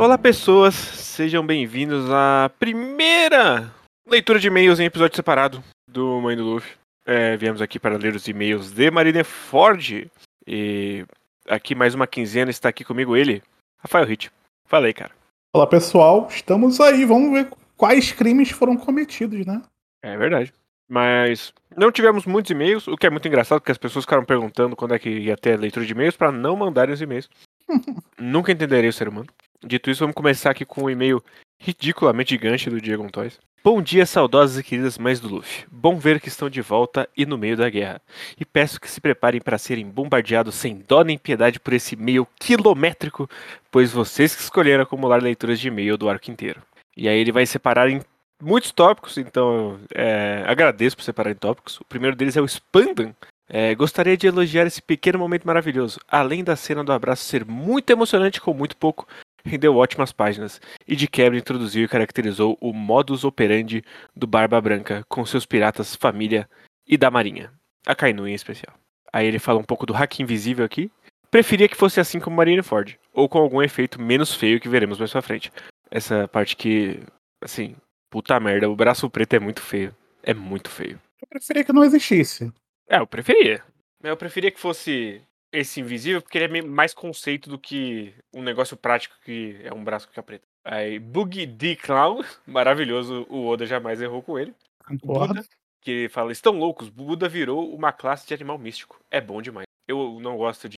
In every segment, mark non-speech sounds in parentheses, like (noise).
Olá, pessoas, sejam bem-vindos à primeira leitura de e-mails em episódio separado do Mãe do Luffy. É, viemos aqui para ler os e-mails de Marineford. E aqui mais uma quinzena está aqui comigo ele, Rafael Hit. Falei, cara. Olá, pessoal, estamos aí. Vamos ver quais crimes foram cometidos, né? É verdade. Mas não tivemos muitos e-mails, o que é muito engraçado, porque as pessoas ficaram perguntando quando é que ia ter a leitura de e-mails para não mandarem os e-mails. (laughs) Nunca entenderei o ser humano. Dito isso, vamos começar aqui com um e-mail ridiculamente gigante do Diego Montois. Bom dia, saudosas e queridas mães do Luffy. Bom ver que estão de volta e no meio da guerra. E peço que se preparem para serem bombardeados sem dó nem piedade por esse e-mail quilométrico, pois vocês que escolheram acumular leituras de e-mail do arco inteiro. E aí ele vai separar em muitos tópicos, então é, agradeço por separar em tópicos. O primeiro deles é o Spandam. É, gostaria de elogiar esse pequeno momento maravilhoso. Além da cena do abraço ser muito emocionante com muito pouco, rendeu ótimas páginas e de quebra introduziu e caracterizou o modus operandi do Barba Branca com seus piratas, família e da marinha, a Kainu em especial. Aí ele fala um pouco do hack invisível aqui. Preferia que fosse assim como Marineford, ou com algum efeito menos feio que veremos mais pra frente. Essa parte que, assim, puta merda, o braço preto é muito feio. É muito feio. Eu preferia que não existisse. É, eu preferia. Eu preferia que fosse esse invisível, porque ele é mais conceito do que um negócio prático que é um braço que fica preto. Aí, Bug D Clown, (laughs) maravilhoso, o Oda jamais errou com ele. Concordo. Buda, que fala, estão loucos, Buda virou uma classe de animal místico. É bom demais. Eu não gosto de...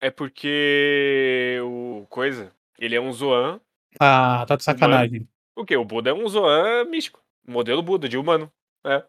É porque o coisa, ele é um Zoan. Ah, tá de sacanagem. O quê? O Buda é um Zoan místico. Modelo Buda, de humano. É.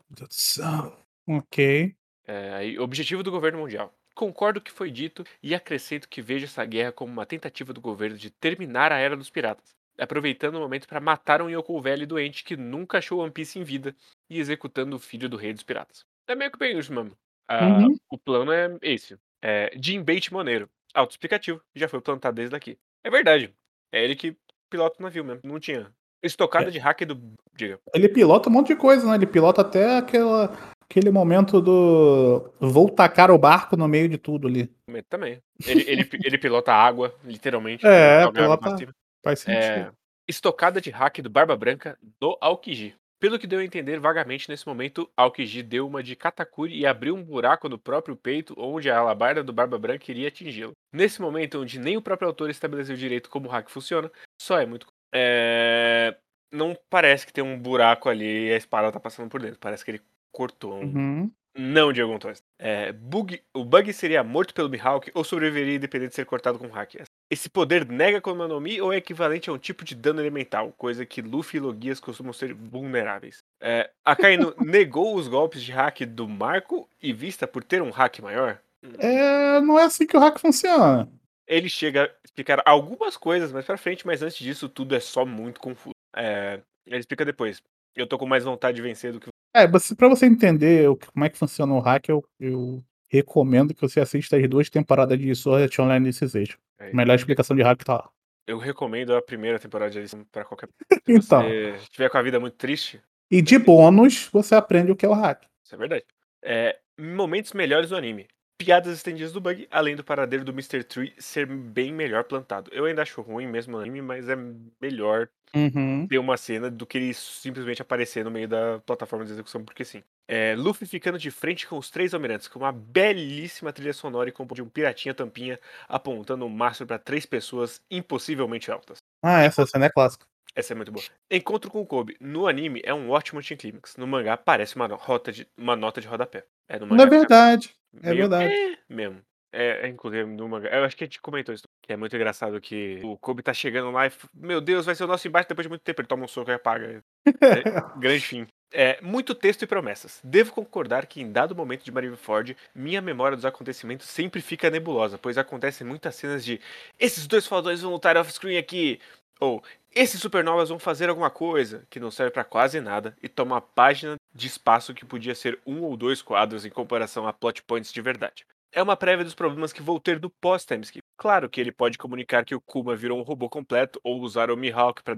Ok. É, aí, objetivo do governo mundial. Concordo com o que foi dito e acrescento que vejo essa guerra como uma tentativa do governo de terminar a era dos piratas, aproveitando o momento para matar um Yoko velho doente que nunca achou One Piece em vida e executando o filho do rei dos piratas. É meio que bem isso, mano. Ah, Uhum. O plano é esse. É Jim Bait Moneiro. Autoexplicativo. Já foi plantado desde aqui. É verdade. É ele que pilota o navio mesmo. Não tinha. Estocada É. de hack do. Diga. Ele pilota um monte de coisa, né? Ele pilota até aquela, aquele momento do. Vou tacar o barco no meio de tudo ali. Também. Ele, ele, ele pilota a água, literalmente. É, pra pilota-. Faz sentido. É, estocada de hack do Barba Branca do Aokiji. Pelo que deu a entender vagamente nesse momento, Aokiji deu uma de Katakuri e abriu um buraco no próprio peito onde a alabarda do Barba Branca iria atingi-lo. Nesse momento, onde nem o próprio autor estabeleceu direito como o hack funciona, só é muito. É, Não parece que tem um buraco ali e a espada tá passando por dentro. Parece que ele cortou um, Uhum. não, Diego Antônio. É, bug, o bug seria morto pelo Mihawk ou sobreviveria independente de ser cortado com hack. Esse poder nega Akuma no Mi ou é equivalente a um tipo de dano elemental, coisa que Luffy e Logias costumam ser vulneráveis. É, a Kaino (laughs) negou os golpes de hack do Marco e vista por ter um hack maior. É, não é assim que o hack funciona. Ele chega a explicar algumas coisas mais pra frente, mas antes disso tudo é só muito confuso. É, ele explica depois. Eu tô com mais vontade de vencer do que É, você, pra você entender o como é que funciona o hack, eu, eu recomendo que você assista as duas temporadas de Sword Online nesse Age. É, A melhor explicação de hack tá lá. Eu recomendo a primeira temporada de Alice pra qualquer (laughs) Se Então, você tiver com a vida muito triste, e de bônus, você aprende o que é o hack. isso é verdade. É, momentos melhores do anime. Piadas estendidas do bug, além do paradeiro do Mr. Tree ser bem melhor plantado. Eu ainda acho ruim mesmo no anime, mas é melhor Uhum. ter uma cena do que ele simplesmente aparecer no meio da plataforma de execução, porque sim. É, Luffy ficando de frente com os três almirantes, com uma belíssima trilha sonora e com de um piratinha tampinha apontando um mastro para três pessoas impossivelmente altas. Ah, essa cena é clássica. Essa é muito boa. Encontro com o Kobe. No anime é um ótimo anticlímax. No mangá parece uma, rota de, uma nota de rodapé. É, no Não é mangá fica verdade. É meio verdade. "Eh", mesmo. É, é, inclusive no mangá. Eu acho que a gente comentou isso. Que é muito engraçado que o Kobe tá chegando lá e. Meu Deus, vai ser o nosso embate depois de muito tempo. Ele toma um soco e apaga. É, (laughs) grande fim. É, muito texto e promessas. Devo concordar que em dado momento de Marineford, minha memória dos acontecimentos sempre fica nebulosa, pois acontecem muitas cenas de esses dois fodões vão lutar off-screen aqui, ou esses supernovas vão fazer alguma coisa, que não serve pra quase nada, e toma uma página de espaço que podia ser um ou dois quadros em comparação a plot points de verdade. É uma prévia dos problemas que vou ter do pós-timeskip. Claro que ele pode comunicar que o Kuma virou um robô completo ou usar o Mihawk para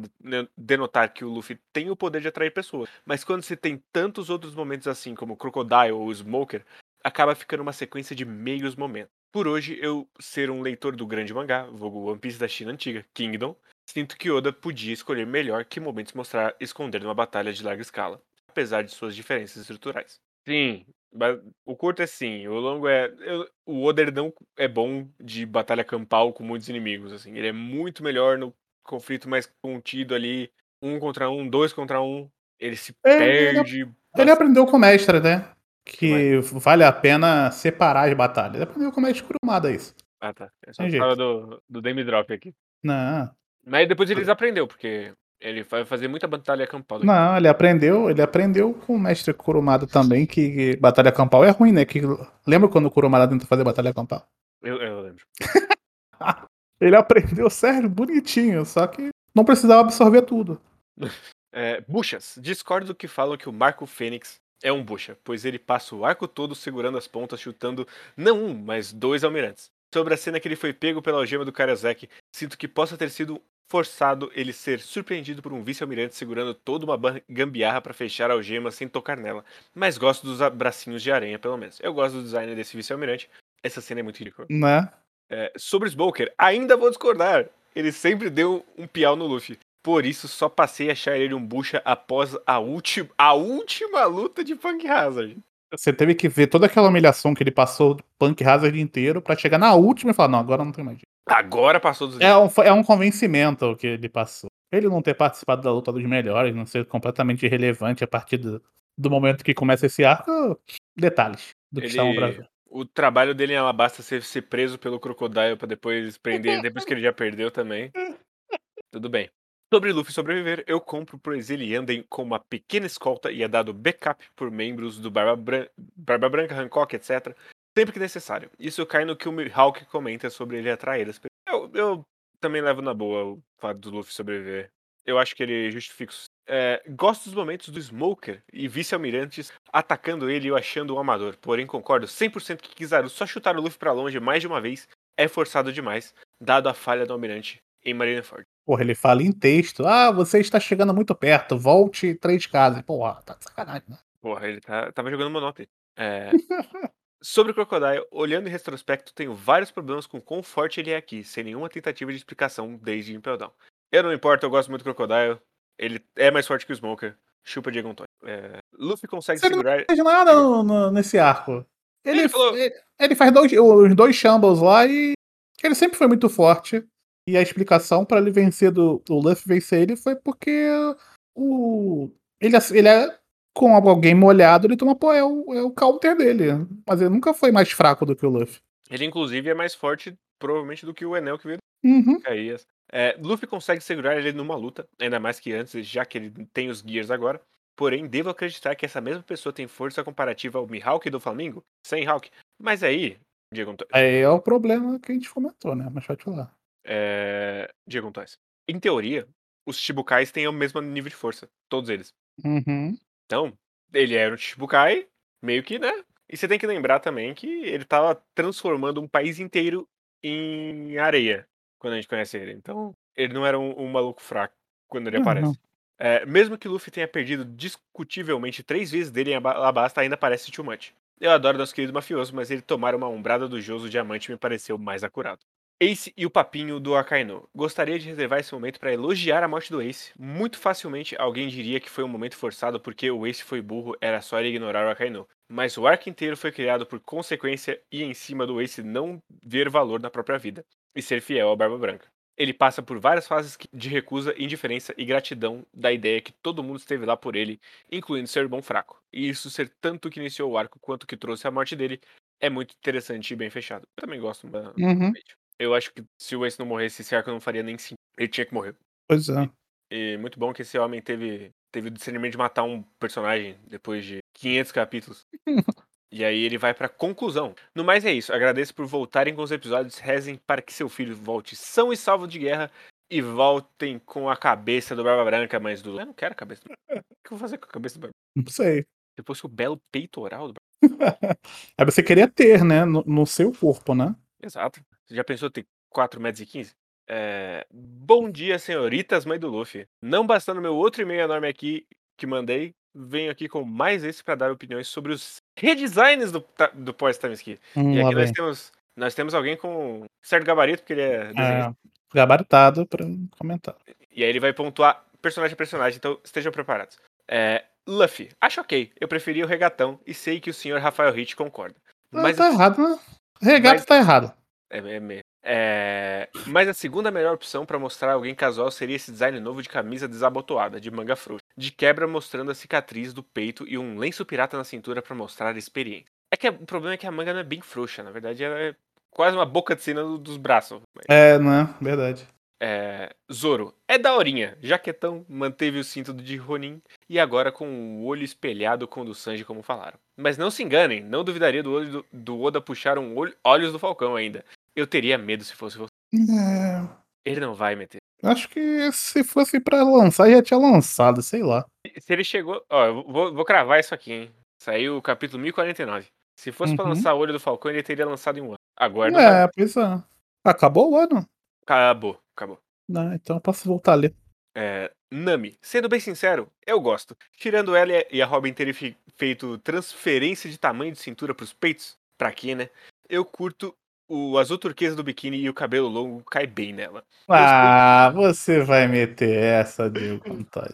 denotar que o Luffy tem o poder de atrair pessoas. Mas quando se tem tantos outros momentos assim, como Crocodile ou Smoker, acaba ficando uma sequência de meios momentos. Por hoje, eu ser um leitor do grande mangá, vulgo One Piece da China antiga, Kingdom, Sinto que Oda podia escolher melhor que momentos mostrar esconder numa batalha de larga escala, apesar de suas diferenças estruturais. Sim, ba- o curto é sim, o longo é. eu- o Oda ele não é bom de batalha campal com muitos inimigos, assim. Ele é muito melhor no conflito mais contido ali, um contra um, dois contra um. Ele se Ele- ele- perde. Ele bastante. aprendeu com o mestre, né? Que vale a pena separar as batalhas. Ele aprendeu com o mestre Kurumada isso. Ah, tá. Eu só jeito. do, do Demi Drop aqui. Não. Mas depois ele desaprendeu, porque ele vai fazer muita batalha campal. Não, ele aprendeu, ele aprendeu com o mestre Kurumada também que batalha campal é ruim, né? Que, lembra quando o Kurumada tentou fazer batalha campal? Eu, eu lembro. (laughs) Ele aprendeu sério, bonitinho, só que não precisava absorver tudo. (laughs) É, buchas. Discordo do que falam que o Marco Fênix é um bucha, pois ele passa o arco todo segurando as pontas, chutando não um, mas dois almirantes. Sobre a cena que ele foi pego pela algema do Karasek, sinto que possa ter sido forçado ele ser surpreendido por um vice-almirante segurando toda uma gambiarra para fechar a algema sem tocar nela. Mas gosto dos bracinhos de aranha, pelo menos. Eu gosto do design desse vice-almirante. Essa cena é muito ridícula. Né? É, sobre o Smoker, ainda vou discordar. Ele sempre deu um piau no Luffy. Por isso, só passei a achar ele um bucha após a, ulti a última luta de Punk Hazard. Você teve que ver toda aquela humilhação que ele passou do Punk Hazard inteiro pra chegar na última e falar, não, agora não tem mais. Agora passou dos É um, é um convencimento o que ele passou. Ele não ter participado da luta dos melhores, não ser completamente irrelevante a partir do, do momento que começa esse arco, detalhes do que Ele- estavam pra ver. O trabalho dele em Alabasta ser, ser preso pelo Crocodile pra depois prender depois que ele já perdeu também. (laughs) Tudo bem. Sobre Luffy sobreviver, eu compro pois ele anda em- com uma pequena escolta e é dado backup por membros do Barba, Bran Barba Branca, Hancock, etc. Sempre que necessário. Isso cai no que o Mihawk comenta sobre ele atrair as pessoas. Eu, eu também levo na boa o fato do Luffy sobreviver. Eu acho que ele justifica. É, gosto dos momentos do Smoker e vice-almirantes atacando ele e eu achando um amador. Porém, concordo 100% que Kizaru só chutar o Luffy pra longe mais de uma vez é forçado demais, dado a falha do almirante em Marineford. Porra, ele fala em texto, ah, você está chegando muito perto, volte três casas. Porra, tá de sacanagem, né? Porra, ele tá, tava jogando Monopoly. É, (laughs) sobre o Crocodile, olhando em retrospecto, tenho vários problemas com quão forte ele é aqui, sem nenhuma tentativa de explicação desde Impel Down. Eu não importo, eu gosto muito do Crocodile. Ele é mais forte que o Smoker. Chupa Diego Antônio. É, Luffy consegue Você segurar. Não fez nada no- no- nesse arco. Ele, Ele falou- ele, ele faz dois, os dois shambles lá e ele sempre foi muito forte. E a explicação pra ele vencer do, do Luffy vencer ele foi porque o ele, ele é com alguém molhado, ele toma pô, é o, é o counter dele. Mas ele nunca foi mais fraco do que o Luffy. Ele, inclusive, é mais forte, provavelmente, do que o Enel que veio Uhum. Caías. É, Luffy consegue segurar ele numa luta, ainda mais que antes, já que ele tem os Gears agora. Porém, devo acreditar que essa mesma pessoa tem força comparativa ao Mihawk do Flamengo, sem Hawk. Mas aí, Diego Antônio, Aí é o problema que a gente comentou, né? Mas pode falar. é... Diego Antônio, em teoria, os Chibukais têm o mesmo nível de força, todos eles. Uhum. Então, ele era um Chibukai, meio que, né? E você tem que lembrar também que ele tava transformando um país inteiro em areia quando a gente conhece ele. Então, ele não era um, um maluco fraco quando ele Não, aparece. não. É, mesmo que Luffy tenha perdido discutivelmente três vezes dele em Aba- Alabasta, ainda parece too much. Eu adoro nosso querido mafioso, mas ele tomar uma ombrada do Joso Diamante me pareceu mais acurado. Ace e o papinho do Akainu. Gostaria de reservar esse momento para elogiar a morte do Ace. Muito facilmente alguém diria que foi um momento forçado porque o Ace foi burro, era só ele ignorar o Akainu. Mas o arco inteiro foi criado por consequência e em cima do Ace não ver valor na própria vida e ser fiel à Barba Branca. Ele passa por várias fases de recusa, indiferença e gratidão da ideia que todo mundo esteve lá por ele, incluindo seu irmão fraco. E isso ser tanto que iniciou o arco quanto que trouxe a morte dele é muito interessante e bem fechado. Eu também gosto Uhum. Eu acho que se o Ace não morresse, esse arco não faria nem sim. Ele tinha que morrer. Pois é. E muito bom que esse homem teve, teve o discernimento de matar um personagem depois de 500 capítulos. (laughs) e aí ele vai pra conclusão. No mais é isso. Agradeço por voltarem com os episódios. Rezem para que seu filho volte são e salvo de guerra. E voltem com a cabeça do Barba Branca, mas do. Eu não quero a cabeça do. O que eu vou fazer com a cabeça do Barba Não sei. Depois que o belo peitoral do Barba (laughs) Aí você queria ter, né? No, no seu corpo, né? Exato. Você já pensou ter 4 metros e 15? É... Bom dia, senhoritas, mãe do Luffy. Não bastando meu outro e-mail enorme aqui que mandei, venho aqui com mais esse para dar opiniões sobre os redesigns do, do pós-time ski. Hum, E aqui nós temos, nós temos alguém com certo gabarito, porque ele é desenhista. gabaritado pra comentar. E aí ele vai pontuar personagem a personagem, então estejam preparados. É, Luffy, acho ok. Eu preferia o regatão e sei que o senhor Rafael Hitch concorda. Mas tá errado, né? Regato mas- tá errado. É, é, é, mas a segunda melhor opção pra mostrar alguém casual seria esse design novo de camisa desabotoada, de manga frouxa. De quebra mostrando a cicatriz do peito e um lenço pirata na cintura pra mostrar a experiência. É que o problema é que a manga não é bem frouxa, na verdade ela é quase uma boca de cena do- dos braços. É, né? Verdade. É, Zoro, é daorinha. Jaquetão manteve o cinto de Ronin e agora com o olho espelhado com o do Sanji, como falaram. Mas não se enganem, não duvidaria do, olho do, do Oda puxar um olho, olhos do Falcão ainda. Eu teria medo se fosse você. É, Ele não vai meter. acho que se fosse pra lançar, já tinha lançado, sei lá. Se ele chegou. Ó, eu vou, vou cravar isso aqui, hein? Saiu o capítulo 1049. Se fosse pra Uhum. lançar o olho do Falcão, ele teria lançado em um ano. Agora não. É, pois é. Acabou o ano? Acabou, acabou. Não, então eu posso voltar ali. É, Nami, sendo bem sincero, eu gosto. Tirando ela e a- a Robin terem fe- feito transferência de tamanho de cintura pros peitos, pra quê, né? Eu curto o azul turquesa do biquíni e o cabelo longo cai bem nela. Ah, você vai meter essa, Diego.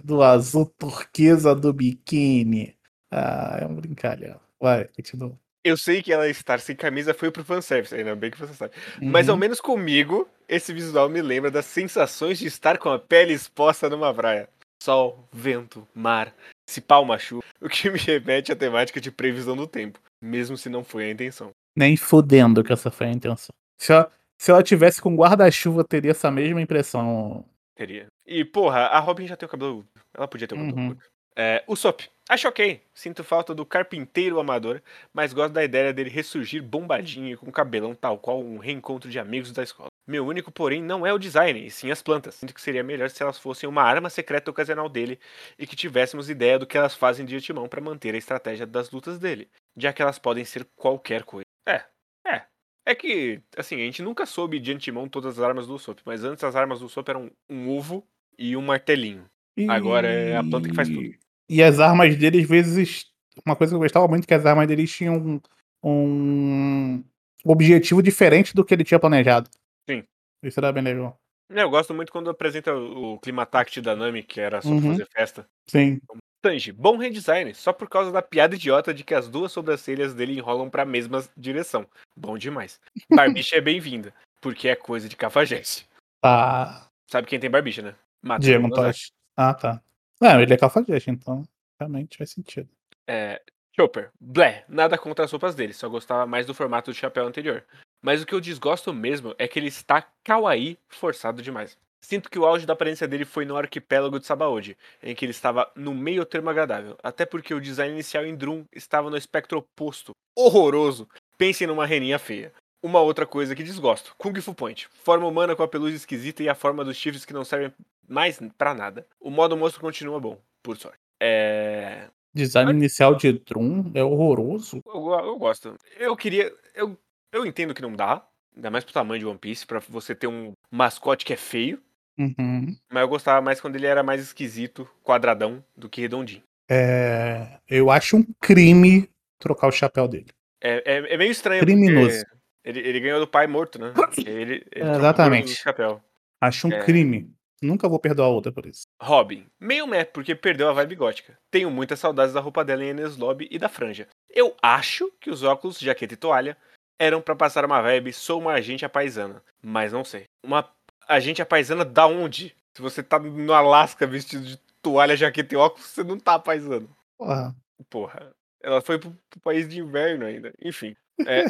Do azul turquesa do biquíni. Ah, é um brincalhão. Vai, continua. Eu sei que ela estar sem camisa foi pro fanservice, ainda bem que você sabe. Mas ao Uhum. menos comigo, esse visual me lembra das sensações de estar com a pele exposta numa praia. Sol, vento, mar, se pau uma chuva, o que me remete à temática de previsão do tempo, mesmo se não foi a intenção. Nem fudendo que essa foi a intenção. Se ela, se ela tivesse com guarda-chuva, teria essa mesma impressão. Teria. E, porra, a Robin já tem o cabelo. Ela podia ter o cabelo Uhum. É, o Sop. Acho ok. Sinto falta do carpinteiro amador, mas gosto da ideia dele ressurgir bombadinho e com cabelão tal qual um reencontro de amigos da escola. Meu único, porém, não é o design, e sim as plantas. Sinto que seria melhor se elas fossem uma arma secreta ocasional dele e que tivéssemos ideia do que elas fazem de antemão para manter a estratégia das lutas dele, já que elas podem ser qualquer coisa. É, é. É que, assim, a gente nunca soube de antemão todas as armas do Sop, mas antes as armas do Sop eram um ovo e um martelinho. E- Agora é a planta que faz tudo. E as armas dele, às vezes. Uma coisa que eu gostava muito é que as armas deles tinham um, um objetivo diferente do que ele tinha planejado. Sim. Isso era bem legal. É, Eu gosto muito quando apresenta o Climatact da Nami, que era só pra Uhum. fazer festa. Sim. Tanji, bom redesign, só por causa da piada idiota de que as duas sobrancelhas dele enrolam pra mesma direção. Bom demais. Barbicha é bem-vinda, porque é coisa de cafajeste. Tá. Sabe quem tem barbicha, né? Matheus Diego Miyazaki. Tosh. Ah, tá. Não, ele é cafajeste, então realmente faz sentido. É, Chopper, blé, nada contra as roupas dele, só gostava mais do formato do chapéu anterior. Mas o que eu desgosto mesmo é que ele está kawaii forçado demais. Sinto que o auge da aparência dele foi no arquipélago de Sabaody, em que ele estava no meio termo agradável, até porque o design inicial em Drum estava no espectro oposto. Horroroso! Pensem numa reninha feia. Uma outra coisa que desgosto, Kung Fu Point. Forma humana com a pelugem esquisita e a forma dos chifres que não servem mais pra nada. O modo monstro continua bom, por sorte. É... Design inicial de Drum é horroroso. Eu, eu gosto. Eu queria. Eu, eu entendo que não dá. Ainda mais pro tamanho de One Piece, pra você ter um mascote que é feio. Uhum. Mas eu gostava mais quando ele era mais esquisito, quadradão, do que redondinho. É, eu acho um crime trocar o chapéu dele. É, é, é meio estranho. Criminoso. Ele, ele ganhou do pai morto, né? (coughs) Ele, ele trocou Exatamente. o chapéu. Acho um É. crime. Nunca vou perdoar outra por isso. Robin, meio meh, porque perdeu a vibe gótica. Tenho muitas saudades da roupa dela em Enes Lobby e da franja. Eu acho que os óculos, jaqueta e toalha eram pra passar uma vibe sou uma agente apaisana, mas não sei. Uma agente apaisana da onde? Se você tá no Alasca vestido de toalha, jaqueta e óculos, você não tá apaisando. Porra. Porra. Ela foi pro, pro país de inverno ainda. Enfim. (laughs) É,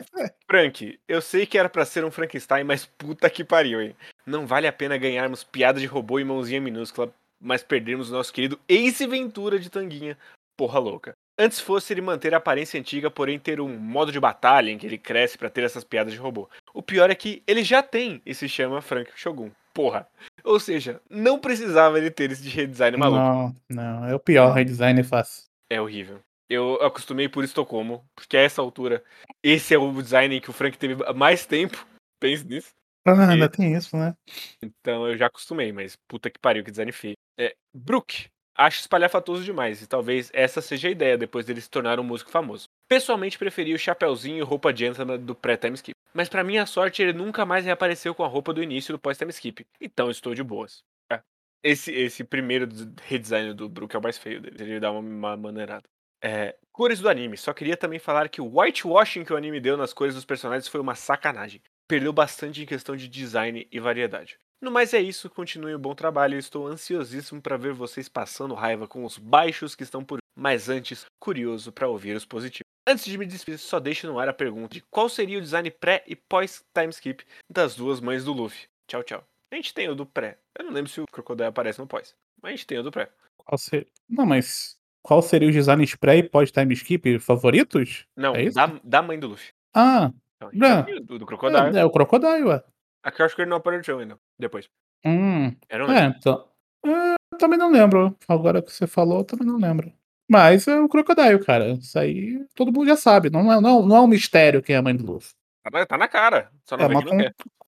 Frank, eu sei que era pra ser um Frankenstein, mas puta que pariu, hein? Não vale a pena ganharmos piada de robô e mãozinha minúscula, mas perdermos o nosso querido Ace Ventura de tanguinha. Porra louca. Antes fosse ele manter a aparência antiga, porém ter um modo de batalha em que ele cresce pra ter essas piadas de robô. O pior é que ele já tem e se chama Frank Shogun. Porra. Ou seja, não precisava ele ter esse redesign maluco. Não, não. É o pior redesign fácil. É horrível. Eu acostumei por Estocolmo, porque a essa altura, esse é o design que o Frank teve mais tempo. (laughs) Pense nisso. Ah, ainda tem isso, né? Então eu já acostumei, mas puta que pariu, que design feio. É, Brook, acho espalhafatoso demais, e talvez essa seja a ideia depois dele se tornar um músico famoso. Pessoalmente preferi o chapeuzinho e roupa gentleman do pré-time skip. Mas pra minha sorte, ele nunca mais reapareceu com a roupa do início do pós-time skip. Então estou de boas. É. Esse, esse primeiro redesign do Brook é o mais feio dele. Ele dá uma, uma maneirada. É, cores do anime. Só queria também falar que o whitewashing que o anime deu nas cores dos personagens foi uma sacanagem. Perdeu bastante em questão de design e variedade. No mais é isso, continue o bom trabalho. estou ansiosíssimo para ver vocês passando raiva com os baixos que estão por. Mas antes, curioso para ouvir os positivos. Antes de me despedir, só deixo no ar a pergunta de qual seria o design pré e pós time skip das duas mães do Luffy. Tchau, tchau. A gente tem o do pré. Eu não lembro se o Crocodile aparece no pós. Mas a gente tem o do pré. Qual ser... Não, mas qual seria os designs pré e pós time skip favoritos? Não, é da, da mãe do Luffy. Ah, então, é. do, do Crocodile. É, é, o Crocodile, ué. Aqui eu acho que ele não apareceu ainda. Depois. Hum. é, então. É, também não lembro. Agora que você falou, também não lembro. Mas é o Crocodile, cara. Isso aí todo mundo já sabe. Não é, não, não é um mistério quem é a mãe do Luffy. Tá, tá na cara. Só não é uma con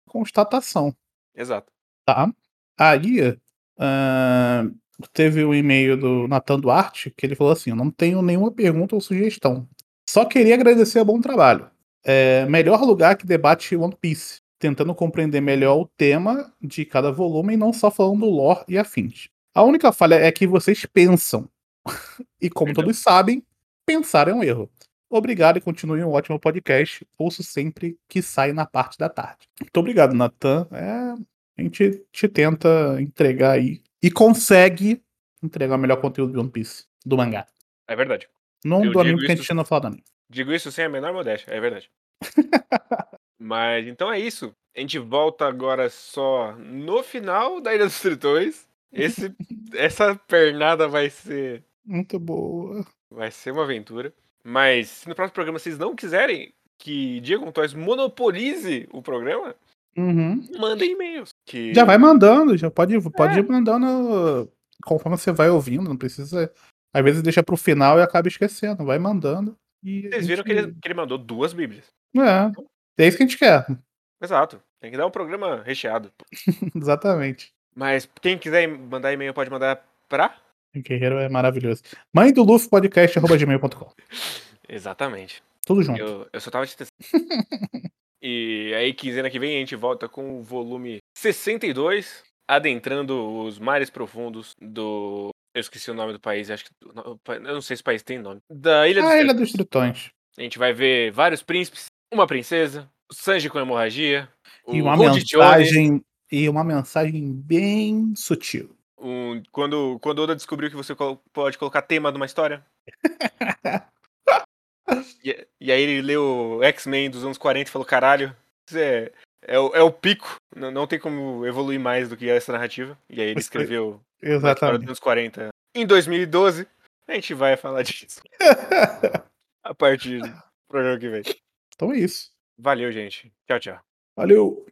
constatação. Exato. Tá. Aí, uh, teve o um e-mail do Nathan Duarte que ele falou assim: não tenho nenhuma pergunta ou sugestão. Só queria agradecer o bom trabalho. É, melhor lugar que debate One Piece, tentando compreender melhor o tema de cada volume e não só falando do lore e afins. A única falha é que vocês pensam. (laughs) e como todos sabem, pensar é um erro. Obrigado e continue um ótimo podcast. Ouço sempre que sai na parte da tarde. Muito obrigado, Natan. É, a gente te tenta entregar aí. E consegue entregar o melhor conteúdo do One Piece, do mangá. É verdade. Não Eu do anime que a gente não fala do anime. Digo isso sem a menor modéstia, é verdade. (laughs) Mas então é isso. A gente volta agora só no final da Ilha dos Tritões. Esse, (laughs) essa pernada vai ser. Muito boa. Vai ser uma aventura. Mas se no próximo programa vocês não quiserem que Diego Toys monopolize o programa, uhum. mandem e-mails. Que... Já vai mandando, já pode, pode é. ir mandando conforme você vai ouvindo, não precisa. Às vezes deixa pro final e acaba esquecendo. Vai mandando. E Vocês viram gente... que, ele, que ele mandou duas Bíblias. É. É isso que a gente quer. Exato. Tem que dar um programa recheado. (laughs) Exatamente. Mas quem quiser mandar e-mail pode mandar pra. O Guerreiro é maravilhoso. Mãe do Luffy podcast gmail.com. (laughs) Exatamente. Tudo junto. Eu, eu só tava te testando. (laughs) e aí, quinzena que vem, a gente volta com o volume 62, adentrando os mares profundos do eu esqueci o nome do país, acho que. Eu não sei se o país tem nome. Da Ilha dos, ah, Ilha dos Tritões. A gente vai ver vários príncipes, uma princesa, o Sanji com hemorragia. E uma mensagem. E uma mensagem bem sutil. Um, quando, quando Oda descobriu que você pode colocar tema numa história. (laughs) e, e, aí ele leu X-Men dos anos 40 e falou: caralho, isso é, é, o, é o pico. Não, não tem como evoluir mais do que essa narrativa. E aí ele escreveu Exatamente. Dos 40. Em 2012, a gente vai falar disso. (laughs) a partir do programa que vem. Então é isso. Valeu, gente. Tchau, tchau. Valeu.